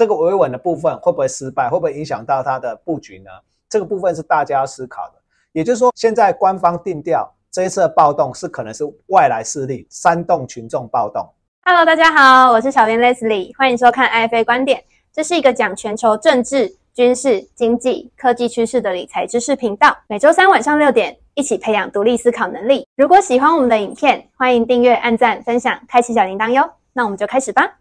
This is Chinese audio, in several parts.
这个维稳的部分会不会失败？会不会影响到它的布局呢？这个部分是大家要思考的。也就是说，现在官方定调这一次的暴动是可能是外来势力煽动群众暴动。Hello，大家好，我是小编 Leslie，欢迎收看 IFA 观点。这是一个讲全球政治、军事、经济、科技趋势的理财知识频道。每周三晚上六点，一起培养独立思考能力。如果喜欢我们的影片，欢迎订阅、按赞、分享、开启小铃铛哟。那我们就开始吧。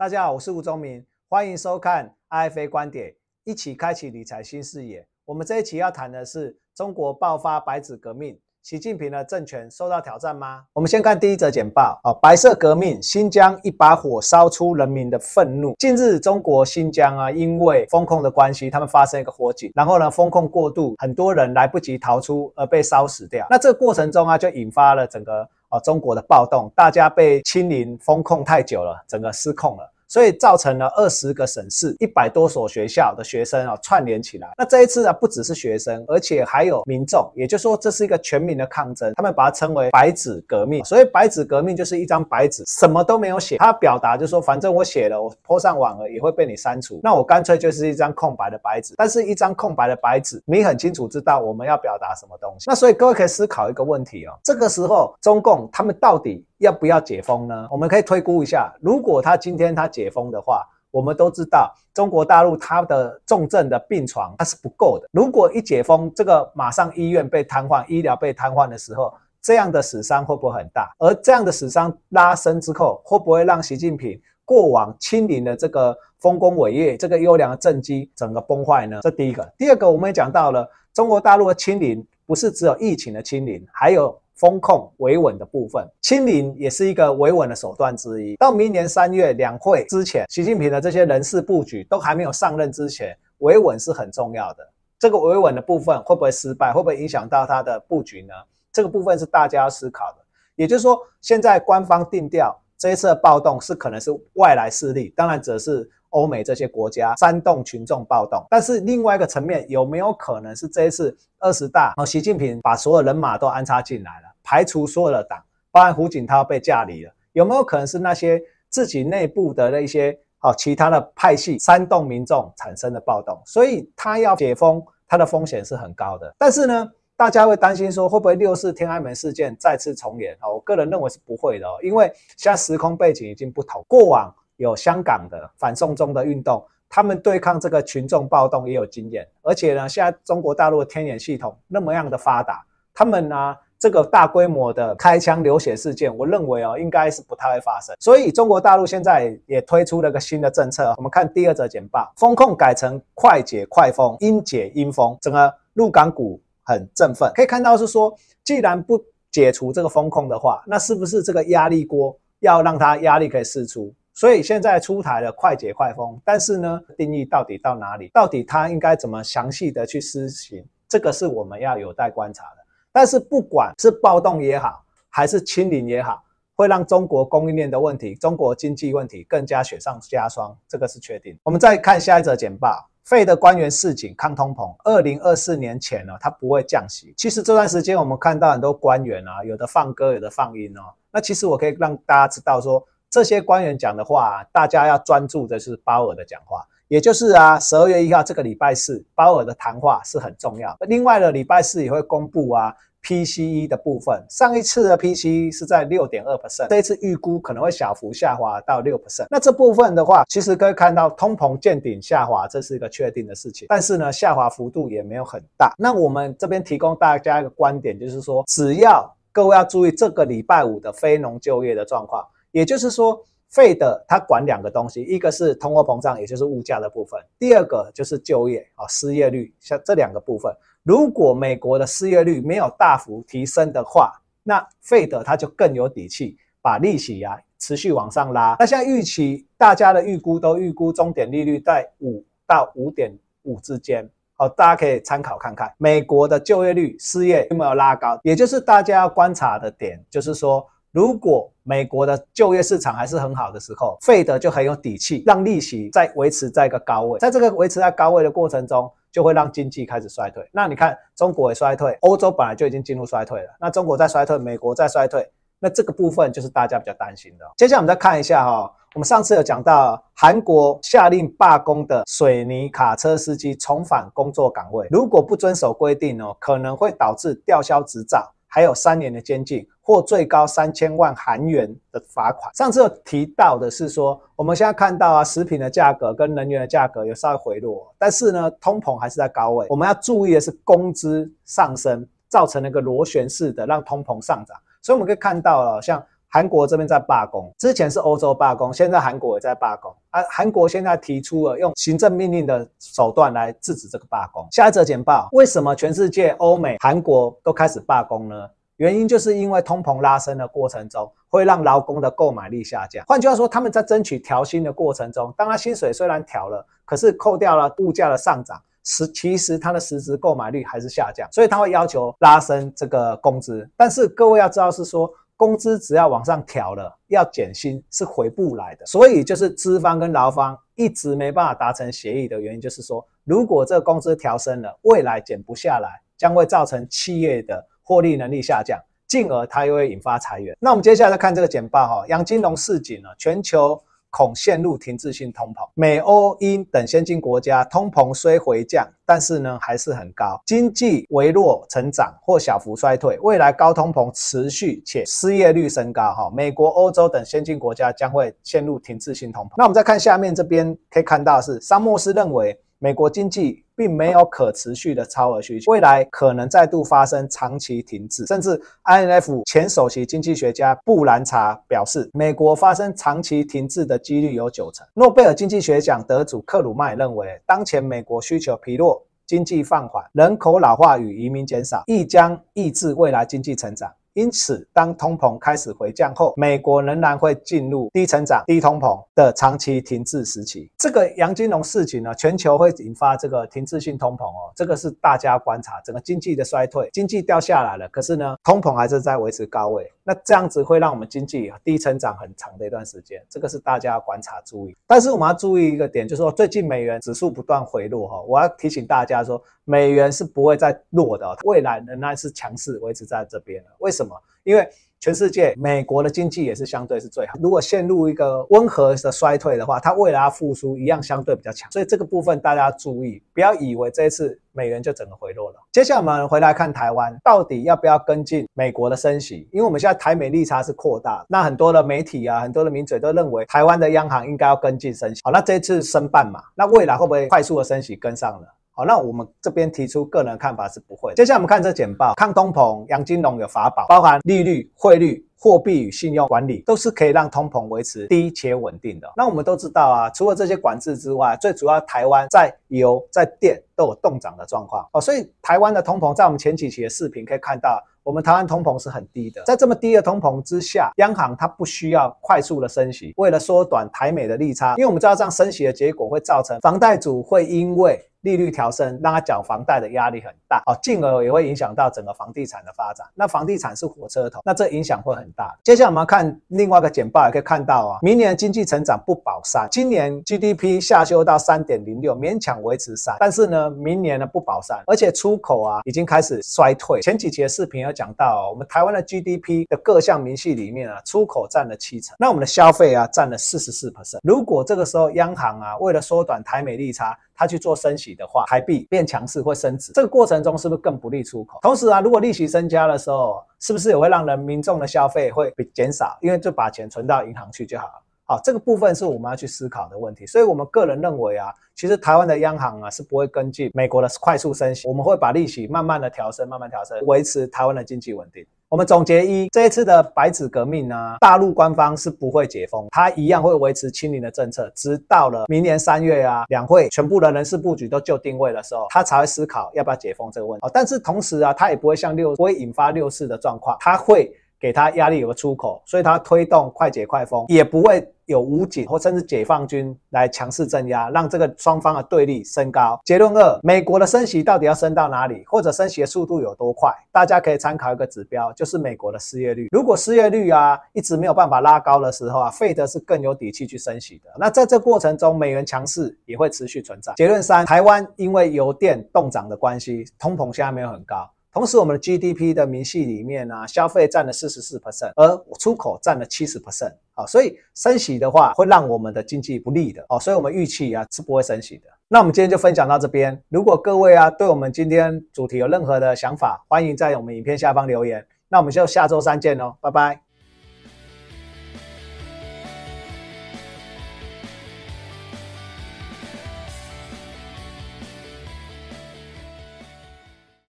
大家好，我是吴宗明，欢迎收看 IFA 观点，一起开启理财新视野。我们这一期要谈的是中国爆发白纸革命，习近平的政权受到挑战吗？我们先看第一则简报啊，白色革命，新疆一把火烧出人民的愤怒。近日，中国新疆啊，因为风控的关系，他们发生一个火警，然后呢，风控过度，很多人来不及逃出而被烧死掉。那这个过程中啊，就引发了整个。啊，中国的暴动，大家被清零封控太久了，整个失控了。所以造成了二十个省市一百多所学校的学生啊串联起来。那这一次啊，不只是学生，而且还有民众，也就是说这是一个全民的抗争。他们把它称为“白纸革命”。所以“白纸革命”就是一张白纸，什么都没有写。他表达就是说，反正我写了，我泼上网了也会被你删除。那我干脆就是一张空白的白纸。但是，一张空白的白纸，你很清楚知道我们要表达什么东西。那所以各位可以思考一个问题哦，这个时候中共他们到底？要不要解封呢？我们可以推估一下，如果他今天他解封的话，我们都知道中国大陆它的重症的病床它是不够的。如果一解封，这个马上医院被瘫痪，医疗被瘫痪的时候，这样的死伤会不会很大？而这样的死伤拉升之后，会不会让习近平过往清零的这个丰功伟业、这个优良的政绩整个崩坏呢？这第一个。第二个，我们也讲到了中国大陆的清零，不是只有疫情的清零，还有。风控维稳的部分，清零也是一个维稳的手段之一。到明年三月两会之前，习近平的这些人事布局都还没有上任之前，维稳是很重要的。这个维稳的部分会不会失败？会不会影响到他的布局呢？这个部分是大家要思考的。也就是说，现在官方定调这一次的暴动是可能是外来势力，当然则是欧美这些国家煽动群众暴动。但是另外一个层面，有没有可能是这一次二十大，习近平把所有人马都安插进来了？排除所有的党，包含胡锦涛被架离了，有没有可能是那些自己内部的那些哦其他的派系煽动民众产生的暴动？所以他要解封，他的风险是很高的。但是呢，大家会担心说会不会六四天安门事件再次重演？哦，我个人认为是不会的哦，因为现在时空背景已经不同。过往有香港的反送中的运动，他们对抗这个群众暴动也有经验，而且呢，现在中国大陆的天眼系统那么样的发达，他们呢。这个大规模的开枪流血事件，我认为哦，应该是不太会发生。所以中国大陆现在也推出了个新的政策。我们看第二则简报，风控改成快解快封，阴解阴封，整个陆港股很振奋。可以看到是说，既然不解除这个风控的话，那是不是这个压力锅要让它压力可以释出？所以现在出台了快解快封，但是呢，定义到底到哪里？到底它应该怎么详细的去施行？这个是我们要有待观察的。但是不管是暴动也好，还是清零也好，会让中国供应链的问题、中国经济问题更加雪上加霜，这个是确定。我们再看下一则简报，费的官员示警抗通膨，二零二四年前呢，它不会降息。其实这段时间我们看到很多官员啊，有的放歌，有的放音哦。那其实我可以让大家知道说，这些官员讲的话，大家要专注的是鲍尔的讲话。也就是啊，十二月一号这个礼拜四，鲍尔的谈话是很重要。另外呢，礼拜四也会公布啊 PCE 的部分。上一次的 PCE 是在六点二 percent，这一次预估可能会小幅下滑到六 percent。那这部分的话，其实可以看到通膨见顶下滑，这是一个确定的事情。但是呢，下滑幅度也没有很大。那我们这边提供大家一个观点，就是说，只要各位要注意这个礼拜五的非农就业的状况，也就是说。费的它管两个东西，一个是通货膨胀，也就是物价的部分；第二个就是就业啊，失业率，像这两个部分。如果美国的失业率没有大幅提升的话，那费的它就更有底气把利息啊持续往上拉。那像预期，大家的预估都预估终点利率在五到五点五之间，好，大家可以参考看看美国的就业率、失业有没有拉高，也就是大家要观察的点，就是说。如果美国的就业市场还是很好的时候，费德就很有底气，让利息再维持在一个高位。在这个维持在高位的过程中，就会让经济开始衰退。那你看中国也衰退，欧洲本来就已经进入衰退了，那中国在衰退，美国在衰退，那这个部分就是大家比较担心的。接下来我们再看一下哈，我们上次有讲到韩国下令罢工的水泥卡车司机重返工作岗位，如果不遵守规定哦，可能会导致吊销执照。还有三年的监禁或最高三千万韩元的罚款。上次有提到的是说，我们现在看到啊，食品的价格跟能源的价格有稍微回落，但是呢，通膨还是在高位。我们要注意的是，工资上升造成了一个螺旋式的让通膨上涨。所以我们可以看到了，像。韩国这边在罢工，之前是欧洲罢工，现在韩国也在罢工。啊，韩国现在提出了用行政命令的手段来制止这个罢工。下一则简报，为什么全世界欧美、韩国都开始罢工呢？原因就是因为通膨拉升的过程中，会让劳工的购买力下降。换句话说，他们在争取调薪的过程中，当他薪水虽然调了，可是扣掉了物价的上涨，实其实他的实质购买力还是下降，所以他会要求拉升这个工资。但是各位要知道是说。工资只要往上调了，要减薪是回不来的。所以就是资方跟劳方一直没办法达成协议的原因，就是说，如果这个工资调升了，未来减不下来，将会造成企业的获利能力下降，进而它又会引发裁员。那我们接下来再看这个简报哈，杨金龙市井呢，全球。恐陷入停滞性通膨，美、欧、英等先进国家通膨虽回降，但是呢还是很高，经济微弱成长或小幅衰退，未来高通膨持续且失业率升高，哈，美国、欧洲等先进国家将会陷入停滞性通膨。那我们再看下面这边可以看到是桑莫斯认为。美国经济并没有可持续的超额需求，未来可能再度发生长期停滞，甚至 INF 前首席经济学家布兰查表示，美国发生长期停滞的几率有九成。诺贝尔经济学奖得主克鲁曼认为，当前美国需求疲弱、经济放缓、人口老化与移民减少，亦将抑制未来经济成长。因此，当通膨开始回降后，美国仍然会进入低成长、低通膨的长期停滞时期。这个杨金龙事情呢，全球会引发这个停滞性通膨哦，这个是大家观察整个经济的衰退，经济掉下来了，可是呢，通膨还是在维持高位。那这样子会让我们经济低成长很长的一段时间，这个是大家要观察注意。但是我们要注意一个点，就是说最近美元指数不断回落哈，我要提醒大家说，美元是不会再弱的，未来仍然是强势维持在这边的。为什么？因为全世界，美国的经济也是相对是最好。如果陷入一个温和的衰退的话，它未来要复苏一样相对比较强。所以这个部分大家要注意，不要以为这一次美元就整个回落了。接下来我们回来看台湾，到底要不要跟进美国的升息？因为我们现在台美利差是扩大，那很多的媒体啊，很多的名嘴都认为台湾的央行应该要跟进升息。好，那这一次升半嘛，那未来会不会快速的升息跟上了？好，那我们这边提出个人看法是不会。接下来我们看这简报，抗通膨，杨金龙有法宝，包含利率、汇率、货币与信用管理，都是可以让通膨维持低且稳定的。那我们都知道啊，除了这些管制之外，最主要台湾在油、在电都有动涨的状况哦，所以台湾的通膨在我们前几期的视频可以看到。我们台湾通膨是很低的，在这么低的通膨之下，央行它不需要快速的升息，为了缩短台美的利差，因为我们知道这样升息的结果会造成房贷主会因为利率调升，让他缴房贷的压力很大，哦，进而也会影响到整个房地产的发展。那房地产是火车头，那这影响会很大。接下来我们看另外一个简报，也可以看到啊，明年经济成长不保三，今年 GDP 下修到三点零六，勉强维持三，但是呢，明年呢不保三，而且出口啊已经开始衰退。前几期的视频有讲到，我们台湾的 GDP 的各项明细里面啊，出口占了七成，那我们的消费啊占了四十四 percent。如果这个时候央行啊为了缩短台美利差，它去做升息的话，台币变强势会升值，这个过程中是不是更不利出口？同时啊，如果利息增加的时候，是不是也会让人民众的消费会减少？因为就把钱存到银行去就好了。好，这个部分是我们要去思考的问题。所以我们个人认为啊，其实台湾的央行啊是不会跟进美国的快速升息，我们会把利息慢慢的调升，慢慢调升，维持台湾的经济稳定。我们总结一，这一次的白纸革命呢，大陆官方是不会解封，它一样会维持清零的政策，直到了明年三月啊，两会全部的人事布局都就定位的时候，它才会思考要不要解封这个问题。但是同时啊，它也不会像六，不会引发六四的状况，它会。给他压力有个出口，所以他推动快解快封，也不会有武警或甚至解放军来强势镇压，让这个双方的对立升高。结论二，美国的升息到底要升到哪里，或者升息的速度有多快？大家可以参考一个指标，就是美国的失业率。如果失业率啊一直没有办法拉高的时候啊，费德是更有底气去升息的。那在这过程中，美元强势也会持续存在。结论三，台湾因为油电动涨的关系，通膨现在没有很高。同时，我们的 GDP 的明细里面呢，消费占了四十四 percent，而出口占了七十 percent。好，所以升息的话，会让我们的经济不利的。哦，所以我们预期啊是不会升息的。那我们今天就分享到这边。如果各位啊对我们今天主题有任何的想法，欢迎在我们影片下方留言。那我们就下周三见喽，拜拜。